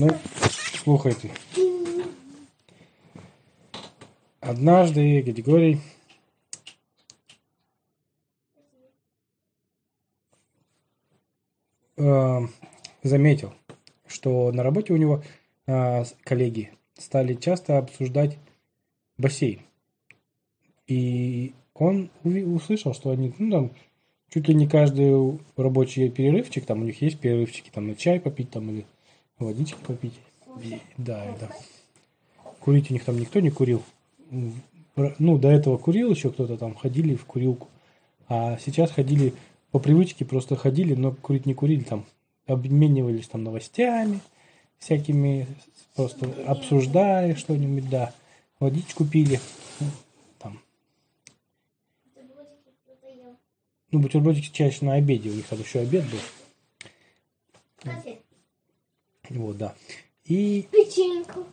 Ну, слухай ты. Однажды Григорий э, заметил, что на работе у него э, коллеги стали часто обсуждать бассейн. И он услышал, что они, ну, там, чуть ли не каждый рабочий перерывчик, там у них есть перерывчики, там на чай попить, там, или водички попить. Да, да. Курить у них там никто не курил. Ну, до этого курил еще кто-то там, ходили в курилку. А сейчас ходили по привычке, просто ходили, но курить не курили, там, обменивались там новостями всякими, просто обсуждали что-нибудь, да. Водичку пили, там. Ну, бутербродики чаще на обеде, у них там еще обед был. Вот, да. И, Печеньку.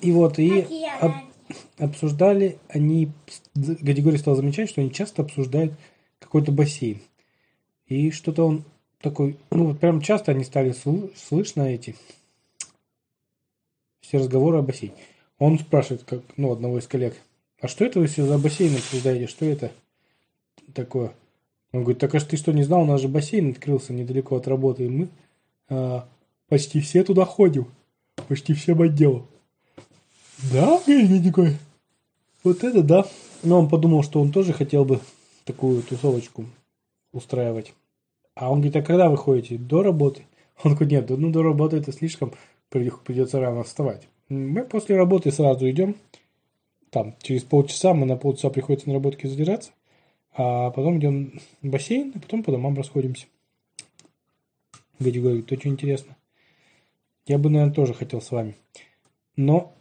и вот, и об- обсуждали они, Гадигорий стал замечать, что они часто обсуждают какой-то бассейн. И что-то он такой, ну вот прям часто они стали сл- слышно эти все разговоры о бассейне. Он спрашивает, как, ну, одного из коллег, а что это вы все за бассейн обсуждаете, что это такое? Он говорит, так а ж ты что, не знал, у нас же бассейн открылся недалеко от работы, и мы а, почти все туда ходим, почти всем отделом. Да, говорит такой. Вот это да. Но он подумал, что он тоже хотел бы такую тусовочку устраивать. А он говорит, а когда вы ходите? До работы? Он говорит, нет, ну до работы это слишком, при- придется рано вставать. Мы после работы сразу идем. Там, через полчаса мы на полчаса приходится на работке задержаться. А потом идем в бассейн, а потом по домам расходимся. Гади говорит, очень интересно. Я бы, наверное, тоже хотел с вами. Но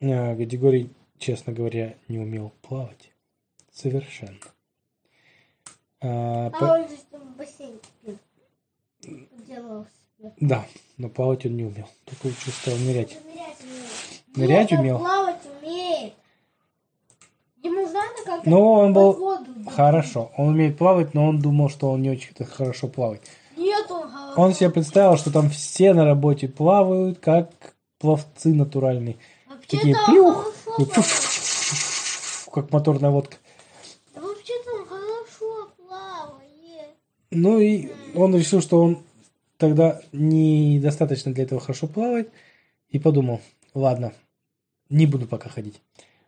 Гадигорий, честно говоря, не умел плавать. Совершенно. А, по- А он же в бассейн пил. Делал себе. Да, но плавать он не умел. Только лучше стал нырять. Нырять умеет. Нырять Нет, умел? плавать умеет. Ему надо как-то Но он был... воду. Хорошо, он умеет плавать, но он думал, что он не очень хорошо плавает. Он себе представил, что там все на работе плавают, как пловцы натуральные. Такие Вообще-то плюх, как моторная водка. Да Вообще-то он хорошо плавает. Ну и он решил, что он тогда недостаточно для этого хорошо плавает. И подумал, ладно, не буду пока ходить.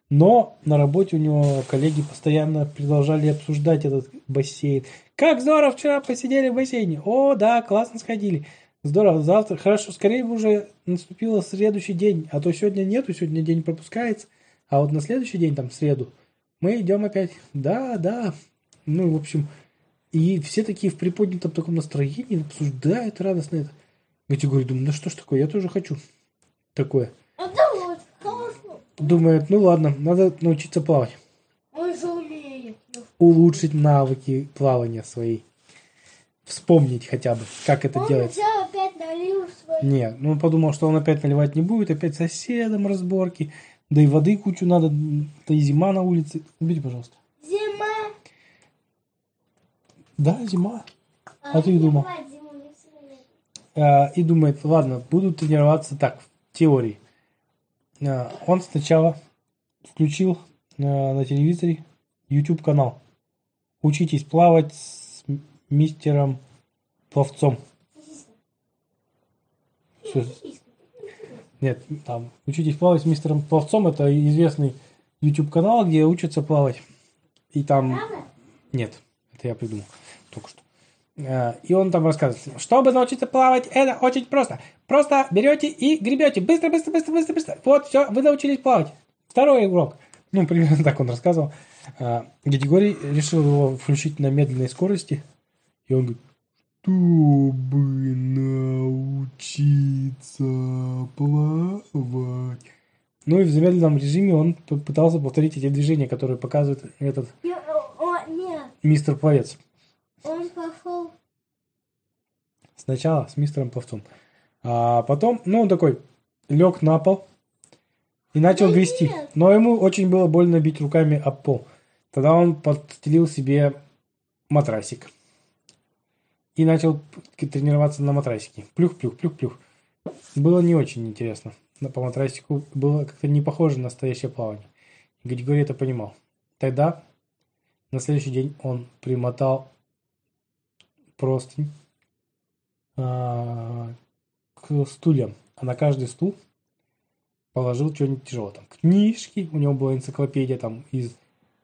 Но на работе у него коллеги постоянно продолжали обсуждать этот бассейн. Как здорово вчера посидели в бассейне. О, да, классно сходили. Здорово, завтра, хорошо, скорее бы уже наступил следующий день. А то сегодня нету, сегодня день пропускается. А вот на следующий день, там, в среду, мы идем опять. Да, да. Ну, в общем, и все такие в приподнятом таком настроении обсуждают радостно это. Я тебе говорю, думаю, ну что ж такое, я тоже хочу такое. А да вот, хорошо. Думает, ну ладно, надо научиться плавать. Он же умеет. Улучшить навыки плавания свои. Вспомнить хотя бы, как это Он делается. взял опять налил свой. Нет, ну он подумал, что он опять наливать не будет, опять соседом разборки. Да и воды кучу надо, да и зима на улице. Убери, пожалуйста. Зима. Да, зима. А ты думал? зима, не. А, и думает, ладно, буду тренироваться так, в теории. А, Он сначала включил а, на телевизоре YouTube канал. Учитесь плавать с мистером пловцом. Что- Нет, там учитесь плавать с мистером пловцом. Это известный YouTube канал, где учатся плавать. И там нет, это я придумал только что. Э, И он там рассказывает, чтобы научиться плавать, это очень просто. Просто берете и гребете. Быстро, быстро, быстро, быстро, быстро. Вот, все, вы научились плавать. Второй урок. Ну, примерно так он рассказывал. А, Григорий решил его включить на медленной скорости. И он говорит, чтобы научиться плавать. Ну и в замедленном режиме он пытался повторить эти движения, которые показывает этот Я- о, о, нет, мистер пловец. он пошел. Сначала с мистером пловцом. А потом, ну, он такой лег на пол и начал Да грести. нет. Но ему очень было больно бить руками об пол. Тогда он подстелил себе матрасик. И начал тренироваться на матрасике. Плюх, плюх, плюх, плюх. Было не очень интересно. Но по матрасику было как-то не похоже на настоящее плавание. Григорий это понимал. Тогда, на следующий день, он примотал простынь а, к стульям. А на каждый стул положил что-нибудь тяжелое. Там книжки, у него была энциклопедия там из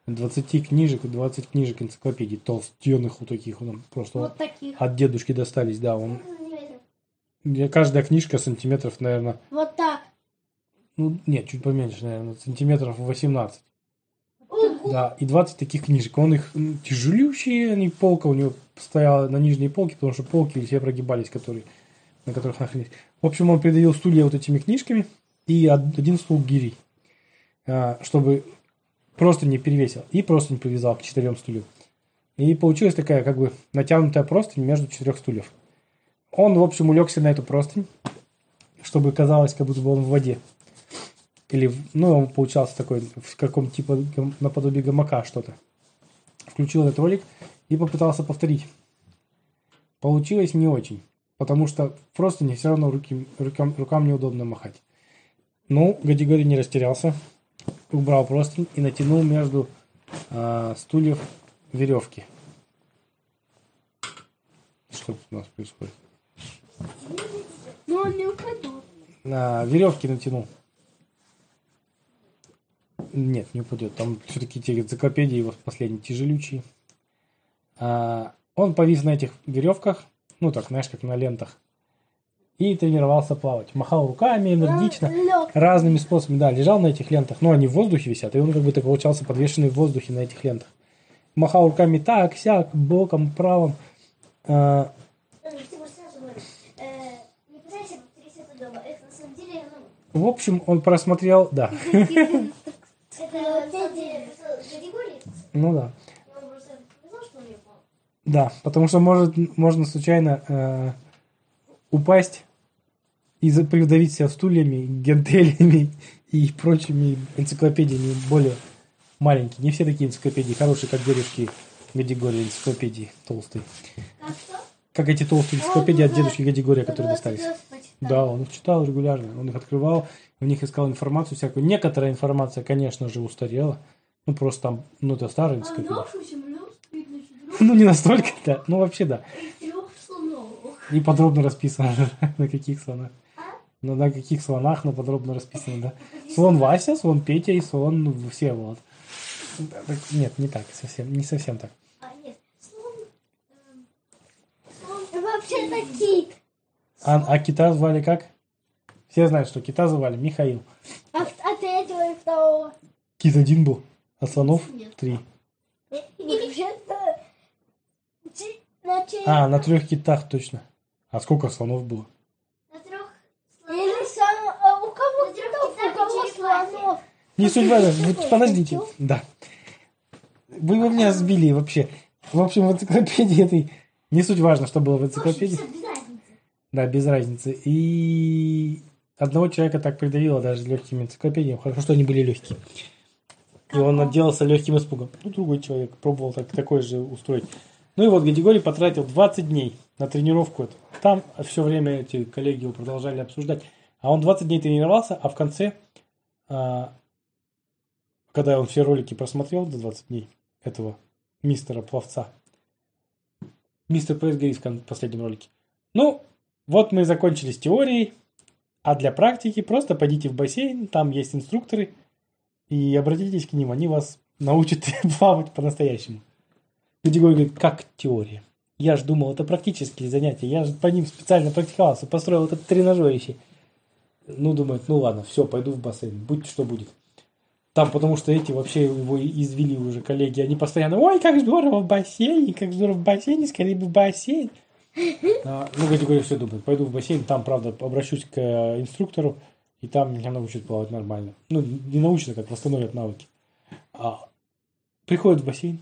20 книжек, 20 книжек энциклопедий, толстенных вот таких, он просто Вот таких. от дедушки достались, да, он где каждая книжка сантиметров, наверное, Вот так. ну, нет, чуть поменьше, наверное, сантиметров 18. Ого. Да, и 20 таких книжек. Он их тяжелющие, они полка у него стояла на нижней полке, потому что полки все прогибались, которые, на которых находились. В общем, он придавил стулья вот этими книжками и од- один стул гирей, а, чтобы просто не перевесил. И просто не привязал к четырем стульям. И получилась такая, как бы, натянутая простынь между четырех стульев. Он, в общем, улегся на эту простынь, чтобы казалось, как будто бы он в воде. Или, ну, он получался такой, в каком типа, наподобие гамака что-то. Включил этот ролик и попытался повторить. Получилось не очень, потому что просто не все равно руки, рукам, рукам неудобно махать. Ну, Гадигорий не растерялся, убрал простынь и натянул между а, стульев веревки. Что у нас происходит? Он не упадет. На веревки натянул. Нет, не упадет. Там все-таки те энциклопедии его последние тяжелючие. А, он повис на этих веревках, ну так, знаешь, как на лентах, и тренировался плавать. Махал руками энергично, Лег. разными способами. Да, лежал на этих лентах, но они в воздухе висят, и он как бы так получался подвешенный в воздухе на этих лентах. Махал руками так, сяк, боком, правом. А, в общем, он просмотрел, да, ну да. Он просто сказал, что он не упал. Да, потому что может, можно случайно э, упасть и придавить себя стульями, гентелями и прочими энциклопедиями более маленькие. Не все такие энциклопедии хорошие, как дедушки Гадигория энциклопедии толстые. Как эти толстые энциклопедии от Он, дедушки Гадигория, которые достались. Да, он их читал регулярно, он их открывал, в них искал информацию всякую. Некоторая информация, конечно же, устарела. Ну, просто там, ну, это старая А энциклопедия. нашу землю стоит на четырех Ну, не настолько, да. Ну, вообще, да. И подробно расписано, на каких слонах. Ну, на каких слонах, но подробно расписано, да. Слон Вася, слон Петя и слон Всеволод. Да, так, Нет, не так, совсем, не совсем так. А, эм, слон... Вообще-то кит. А, а кита звали как? Все знают, что кита звали Михаил. А, а третьего и второго? Кит один был, а слонов Нет. три. И вообще-то... На че- А, на трех китах точно. А сколько слонов было? На трех Или сам... а у кого китов, у кого слонов? Не суть важно. Вот подождите. Да. Вы меня сбили вообще. В общем, в энциклопедии этой... Не суть важно, что было в энциклопедии. Да, без разницы. И одного человека так придавило даже легкими энциклопедиями. Хорошо, что они были легкие. И он отделался легким испугом. Ну, другой человек пробовал так, такой же устроить. Ну и вот Гадигорий потратил 20 дней на тренировку. эту. Там все время эти коллеги его продолжали обсуждать. А он 20 дней тренировался, а в конце, а, когда он все ролики просмотрел до 20 дней этого мистера пловца, мистер Пресс говорит в последнем ролике, ну, вот мы закончили с теорией, а для практики просто пойдите в бассейн, там есть инструкторы, и обратитесь к ним, они вас научат плавать по-настоящему. Гадигорий говорит, как теория? Я же думал, это практические занятия, я же по ним специально практиковался, построил этот тренажерище. Ну, думает, ну ладно, все, пойду в бассейн, будь что будет. Там, потому что эти вообще его извели уже коллеги, они постоянно, ой, как здорово в бассейне, как здорово в бассейне, скорее бы в бассейн. А, Ну, Гадигорий все думает, пойду в бассейн, там, правда, обращусь к э, инструктору, и там меня научат плавать нормально. Ну, не научат, а как восстановят навыки. А, приходит в бассейн,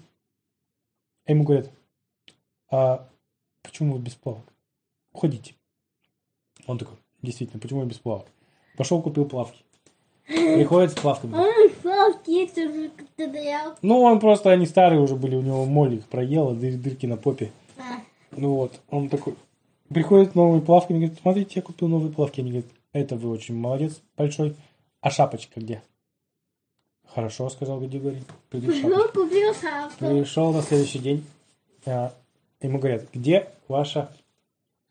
а ему говорят, а почему вы без плавок? Уходите. Он такой, действительно, почему я без плавок? Пошел, купил плавки. Приходит с плавками. Ой, плавки, это уже как-то. Ну, он просто, они старые уже были, у него моль их проела, дыр- дырки на попе. А, Ну вот, он такой, приходит с новыми плавками, говорит, смотрите, я купил новые плавки. Они говорят, Это вы очень молодец, большой. А шапочка где? Хорошо, сказал. Придет шапочка. Ну. Пришел на следующий день. а, ему говорят, где ваша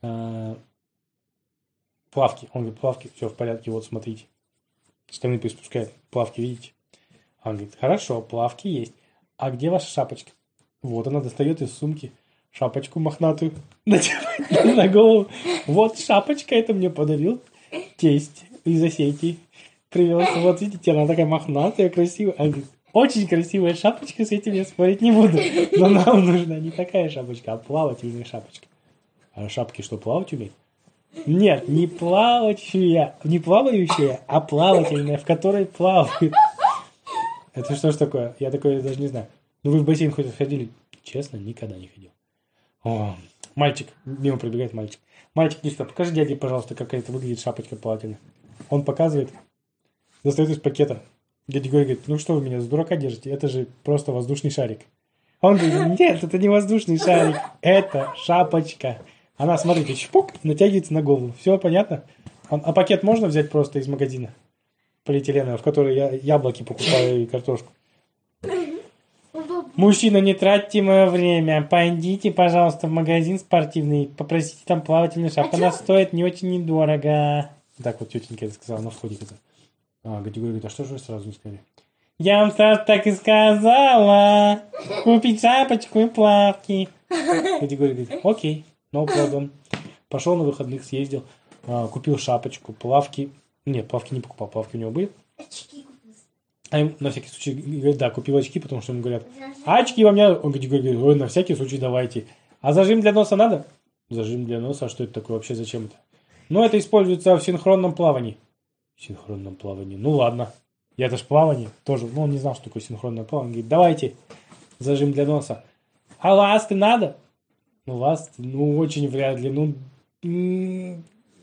а, плавки? Он говорит, плавки, все в порядке, вот смотрите. Пусть спускает, плавки, видите? Он говорит, хорошо, плавки есть. А где ваша шапочка? Вот она достает из сумки шапочку мохнатую, надевает на голову. Вот шапочка, это мне подарил тесть из Осетии. Привез, вот видите, она такая мохнатая, красивая. Он говорит, очень красивая шапочка, с этим я спорить не буду. Но нам нужна не такая шапочка, а плавательная шапочка. А шапки что, плавать умеют? Нет, не плавающая, не плавающая, а плавательная, в которой плавают. Это что ж такое? Я такое даже не знаю. Ну вы в бассейн хоть ходили? Честно, никогда не ходил. О, мальчик, мимо пробегает мальчик. Мальчик, не что, покажи дяде, пожалуйста, как это выглядит шапочка плавательная. Он показывает, достает из пакета. Дядя Григорий говорит, ну что вы меня с дурака держите? Это же просто воздушный шарик. А он говорит, нет, это не воздушный шарик, это шапочка. Она, смотрите, чпок, натягивается на голову. Все понятно? А, а пакет можно взять просто из магазина? Полиэтиленовый, в который я яблоки покупаю и картошку. Мужчина, не тратьте мое время. Пойдите, пожалуйста, в магазин спортивный. Попросите там плавательную шапку. Она стоит не очень недорого. Так вот тетенька это сказала на входе. Это. А, Гадюга говорит, а что же вы сразу не сказали? Я вам сразу так и сказала. Купить шапочку и плавки. Гадюга говорит, окей, no problem. Пошел на выходных, съездил, а, купил шапочку, плавки. Нет, плавки не покупал, плавки у него были. Очки. А им на всякий случай, говорит, да, купил очки, потому что ему говорят, а очки во мне, он говорит, говорит, ой, на всякий случай давайте. А зажим для носа надо? Зажим для носа, а что это такое вообще, зачем это? Ну, это используется в синхронном плавании. Синхронном плавании, ну ладно. Я ж плавание тоже, ну, он не знал, что такое синхронное плавание. Говорит, давайте, зажим для носа. А ласты надо? Ну, ласты, ну, очень вряд ли, ну,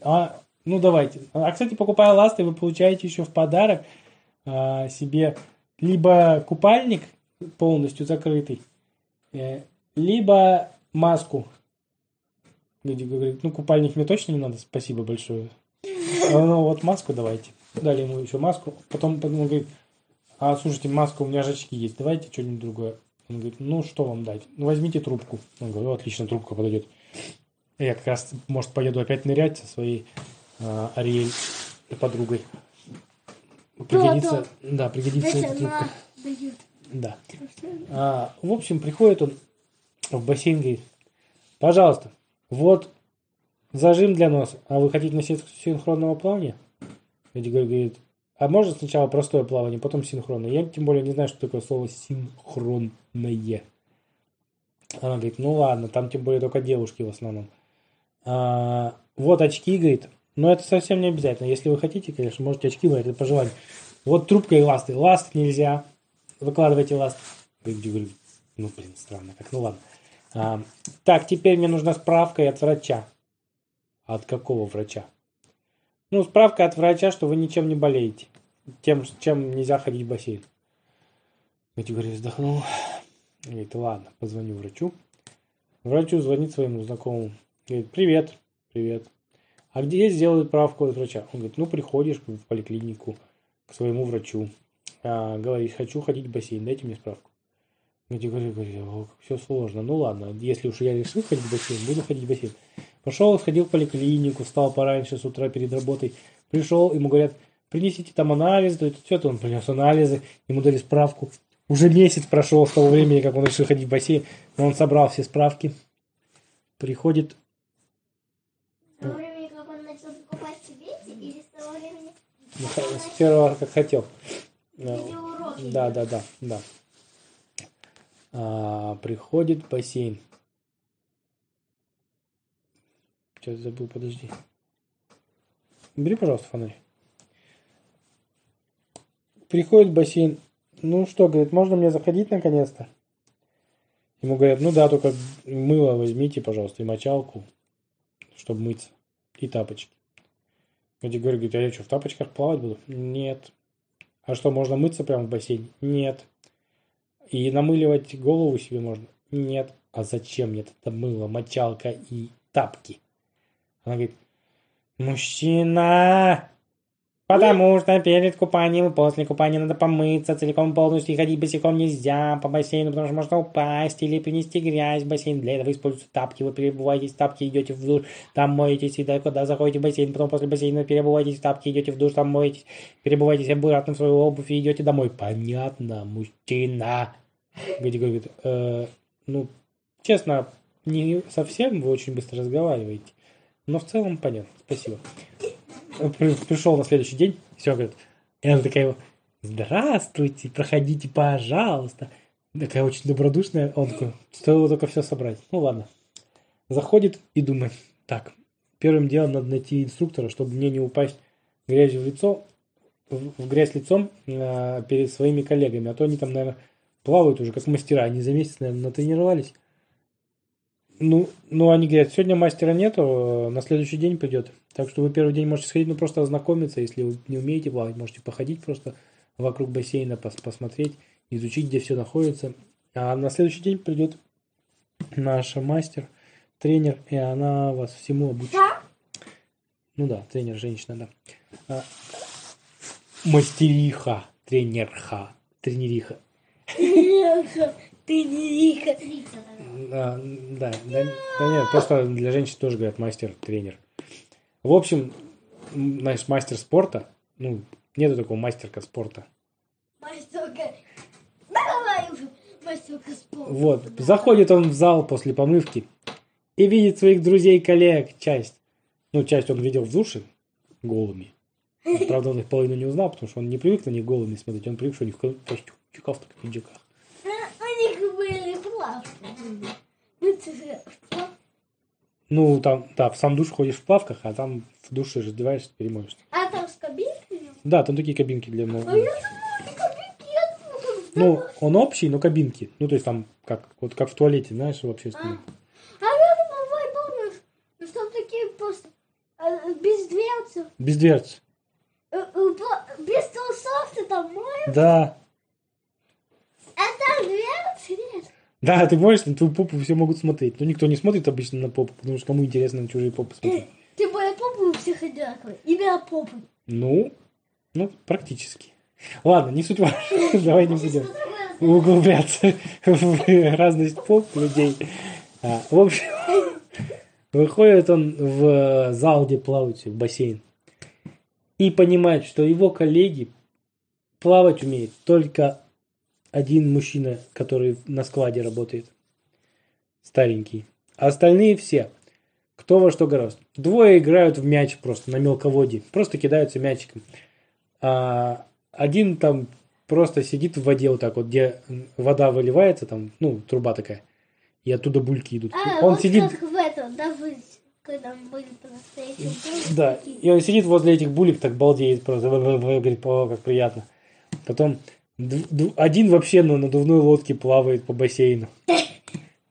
а, ну, давайте. А, кстати, покупая ласты, вы получаете еще в подарок а, себе либо купальник полностью закрытый, э, либо маску. Люди говорят, ну купальник мне точно не надо, спасибо большое. Ну вот маску давайте. Дали ему еще маску. Потом, он говорит, а слушайте, маска, у меня же очки есть, давайте что-нибудь другое. Он говорит, ну что вам дать? Ну возьмите трубку. Он говорит, «Ну, отлично, трубка подойдет. Я как раз, может, поеду опять нырять со своей а, Ариэль подругой. Пригодится, да, пригодится эта трубка. дает. Да. А, в общем, приходит он в бассейн, говорит, пожалуйста, вот зажим для носа, а вы хотите на син- синхронного плавания? Эдигар говорит, а можно сначала простое плавание, потом синхронное? Я тем более не знаю, что такое слово синхронное. Она говорит, ну ладно, там тем более только девушки в основном. А, вот очки, говорит, но это совсем не обязательно. Если вы хотите, конечно, можете очки брать, это по желанию. Вот трубка и ласты. Ласт нельзя. Выкладывайте ласт. Ну, блин, странно как. Ну, ладно. А, так, теперь мне нужна справка от врача. От какого врача? Ну, справка от врача, что вы ничем не болеете. Тем, чем нельзя ходить в бассейн. Говорят, вздохнул. Говорит, ладно, позвоню врачу. Врачу звонит своему знакомому. Говорит, привет, привет. А где сделают справку от врача? Он говорит, ну, приходишь в поликлинику к своему врачу. А, говоришь, хочу ходить в бассейн, дайте мне справку. Я говорю, все сложно. Ну ладно, если уж я решил ходить в бассейн, буду ходить в бассейн. Пошел, сходил в поликлинику, встал пораньше с утра перед работой. Пришел, ему говорят, принесите там анализы. То есть все-то он принес анализы, ему дали справку. Уже месяц прошел с того времени, как он решил ходить в бассейн, но он собрал все справки. Приходит, С того времени, как он начал покупать себе эти, или с того времени, ну, с первого, как хотел. видеоуроки? Да, да, да, да. А, приходит бассейн. Сейчас забыл, подожди. Бери, пожалуйста, фонарь. Приходит бассейн. Ну что, говорит, можно мне заходить наконец-то? Ему говорят, ну да, только мыло возьмите, пожалуйста, и мочалку, чтобы мыться. И тапочки. Эдди говорит, а я что, в тапочках плавать буду? Нет. А что, можно мыться прямо в бассейне? Нет. И намыливать голову себе можно? Нет. А зачем мне это мыло, мочалка и тапки? Она говорит, Мужчина! Потому что перед купанием и после купания надо помыться целиком полностью и ходить босиком нельзя по бассейну, потому что можно упасть или принести грязь в бассейн. Для этого используются тапки. Вы перебываетесь в тапки, идете в душ, там моетесь, и когда заходите в бассейн, потом после бассейна перебываетесь в тапки, идете в душ, там моетесь, перебываетесь обратно в свою обувь и идете домой. Понятно, мужчина. Говорит, говорит, э, ну, честно, не совсем вы очень быстро разговариваете. Но в целом понятно. Спасибо. Пришел на следующий день, все, говорит. И она такая, здравствуйте, проходите, пожалуйста. Такая очень добродушная. Он такой, стоило только все собрать. Ну ладно. Заходит и думает, так, первым делом надо найти инструктора, чтобы мне не упасть грязью в лицо, в грязь лицом э, перед своими коллегами. А то они там, наверное, плавают уже как мастера. Они за месяц, наверное, натренировались. Ну, ну, они говорят, сегодня мастера нету, э, на следующий день придет. Так что вы первый день можете сходить, ну, просто ознакомиться. Если вы не умеете плавать, можете походить просто вокруг бассейна, пос посмотреть, изучить, где все находится. А на следующий день придет наша мастер, тренер, и она вас всему обучит. Ну да, тренер, женщина, да. А, мастериха, тренерха, тренериха. Ты не Вика. Да, да, да, да нет, просто для женщин тоже говорят мастер, тренер. В общем, знаешь, мастер спорта, ну, нету такого мастерка спорта. Мастерка. Давай уже. Мастерка спорта. Вот, заходит он в зал после помывки и видит своих друзей, коллег, часть. Ну, часть он видел в душе голыми. Правда, он их половину не узнал, потому что он не привык на них голыми смотреть. Он привык, что они в костюмчиках, в пиджаках. А, У них были плавки. Ну? Ну, там, да, в сам душ ходишь в плавках, а там в душе раздеваешься, перемоешься. А там с кабинками? Да, там такие кабинки для мол- А я Ну, он общий, но кабинки. Ну, то есть там, как, вот как в туалете, знаешь, в общественном. А я что такие просто э, без дверцы, Без дверц. э, э, без трусов ты там моешь, Да. а там дверцы нет. Да, ты можешь, на твою попу все могут смотреть. Но никто не смотрит обычно на попу, потому что кому интересно на чужие попы смотреть. Ты моя попа у всех одинаковая. Имя попы. Ну, ну, практически. Ладно, не суть важно. Давай не будем углубляться в разность поп людей. А, в общем, выходит он в зал, где плавают все, в бассейн. И понимает, что его коллеги плавать умеет только один мужчина, который на складе работает. Старенький. А остальные все, кто во что гораздо. Двое играют в мяч просто на мелководье. Просто кидаются мячиком. А один там просто сидит в воде вот так вот, где вода выливается, там, ну, труба такая. И оттуда бульки идут. А, он вот сидит, как в этом, да, вы, когда были по-настоящему. да, и он сидит возле этих булек, так балдеет просто, говорит, о, как приятно. Потом один вообще на надувной лодке плавает по бассейну.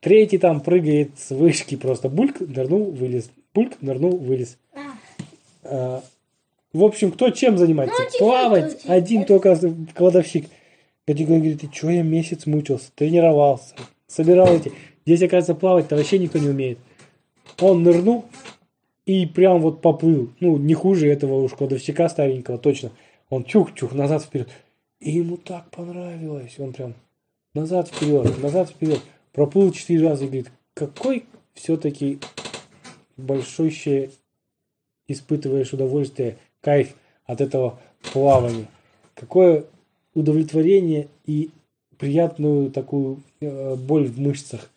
Третий там прыгает с вышки просто. Бульк, нырнул, вылез. Бульк, нырнул, вылез. А, В общем, кто чем занимается? Ну, чуть-чуть Плавать. учить. Один Это- только кладовщик. Гадюга говорит, ты что, я месяц мучился, тренировался, собирал эти. Здесь, оказывается, плавать-то вообще никто не умеет. Он нырнул и прям вот поплыл. Ну, не хуже этого уж кладовщика старенького, точно. Он чух-чух, назад вперед. И ему так понравилось. Он прям назад вперед, назад вперед. Проплыл четыре раза и говорит, какой все-таки большущее испытываешь удовольствие, кайф от этого плавания. Какое удовлетворение и приятную такую э, боль в мышцах.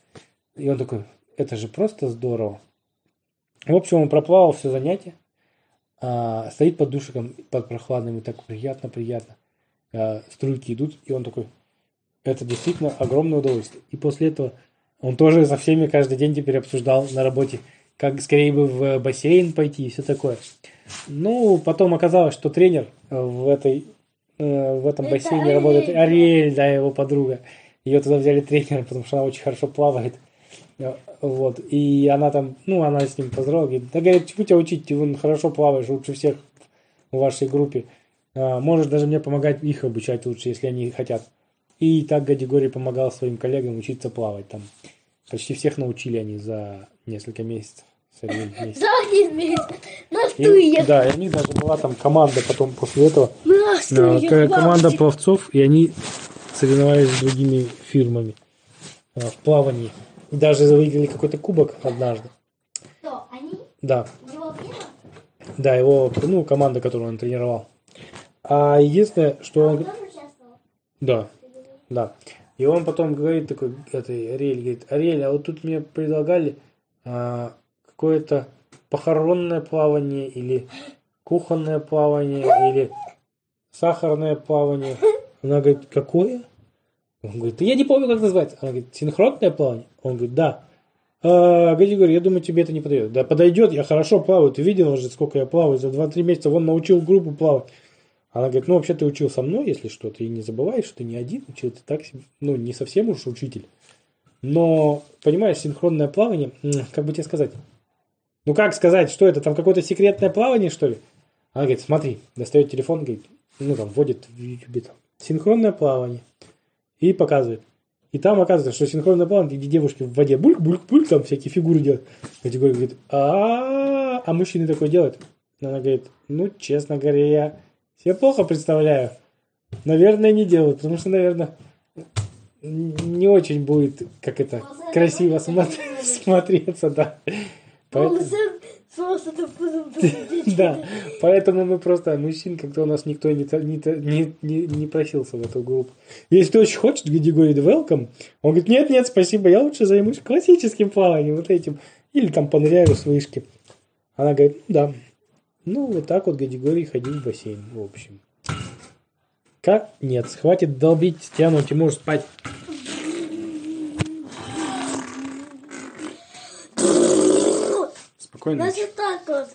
И он такой, это же просто здорово. В общем, он проплавал все занятие, а, стоит под душиком, под прохладным, и так приятно-приятно. А, струйки идут, и он такой, это действительно огромное удовольствие. И после этого он тоже со всеми каждый день теперь обсуждал на работе, как скорее бы в бассейн пойти и все такое. Ну, потом оказалось, что тренер э, в этой э, в этом Это бассейне Ариэль, работает. Ариэль, да, его подруга. Ее туда взяли тренером, потому что она очень хорошо плавает. Э, Вот. И она там, ну, она с ним поздоровалась, говорит, да, говорит, чему тебя учить, ты вон хорошо плаваешь, лучше всех в вашей группе. А, Можешь даже мне помогать их обучать лучше, если они хотят. И так Гадигорий помогал своим коллегам учиться плавать там. Почти всех научили они за несколько месяцев. Да, они вместе. На И- стульях. да, и у них даже была там команда потом после этого. На Да, стульях. такая команда пловцов, и они соревновались с другими фирмами а, в плавании. И даже выиграли какой-то кубок однажды. Кто? Они? Да, Его фирма? да, его, ну, команда, которую он тренировал. А единственное, что Он? Да, да. И он потом говорит такой, этой Ариэль, говорит, Ариэль, а вот тут мне предлагали а, какое-то похоронное плавание или кухонное плавание или сахарное плавание. Она говорит, какое? Он говорит, да я не помню, как называется. Она говорит, синхронное плавание? Он говорит, да. А, Гади говорит, я думаю, тебе это не подойдет. Да подойдет, я хорошо плаваю. Ты видел уже, сколько я плаваю? За 2-3 месяца вон научил группу плавать. Она говорит, ну вообще ты учил со мной, если что, ты не забывай, что ты не один учил, ты так, ну не совсем уж учитель. Но, понимаешь, синхронное плавание, как бы тебе сказать? Ну как сказать, что это, там какое-то секретное плавание, что ли? Она говорит, смотри, достает телефон, говорит, ну там вводит в YouTube там, синхронное плавание. И показывает. И там оказывается, что синхронное плавание, где девушки в воде бульк-бульк-бульк, там всякие фигуры делают. Категория говорит, а а мужчины такое делают? Она говорит, ну, честно говоря, я плохо представляю. Наверное, не делают, потому что, наверное, не очень будет, как это, красиво смотр- смотреться, да. Поэтому- да, поэтому мы просто мужчин, как-то у нас никто не, не, не, не, просился в эту группу. Если ты очень хочешь, где говорит welcome, он говорит, нет, нет, спасибо, я лучше займусь классическим плаванием, вот этим, или там поныряю с вышки. Она говорит, ну да. Ну, вот так вот Гадигорий ходил в бассейн, в общем. Как? Нет, хватит долбить стену, Тимур, спать. Спокойно. Значит так вот.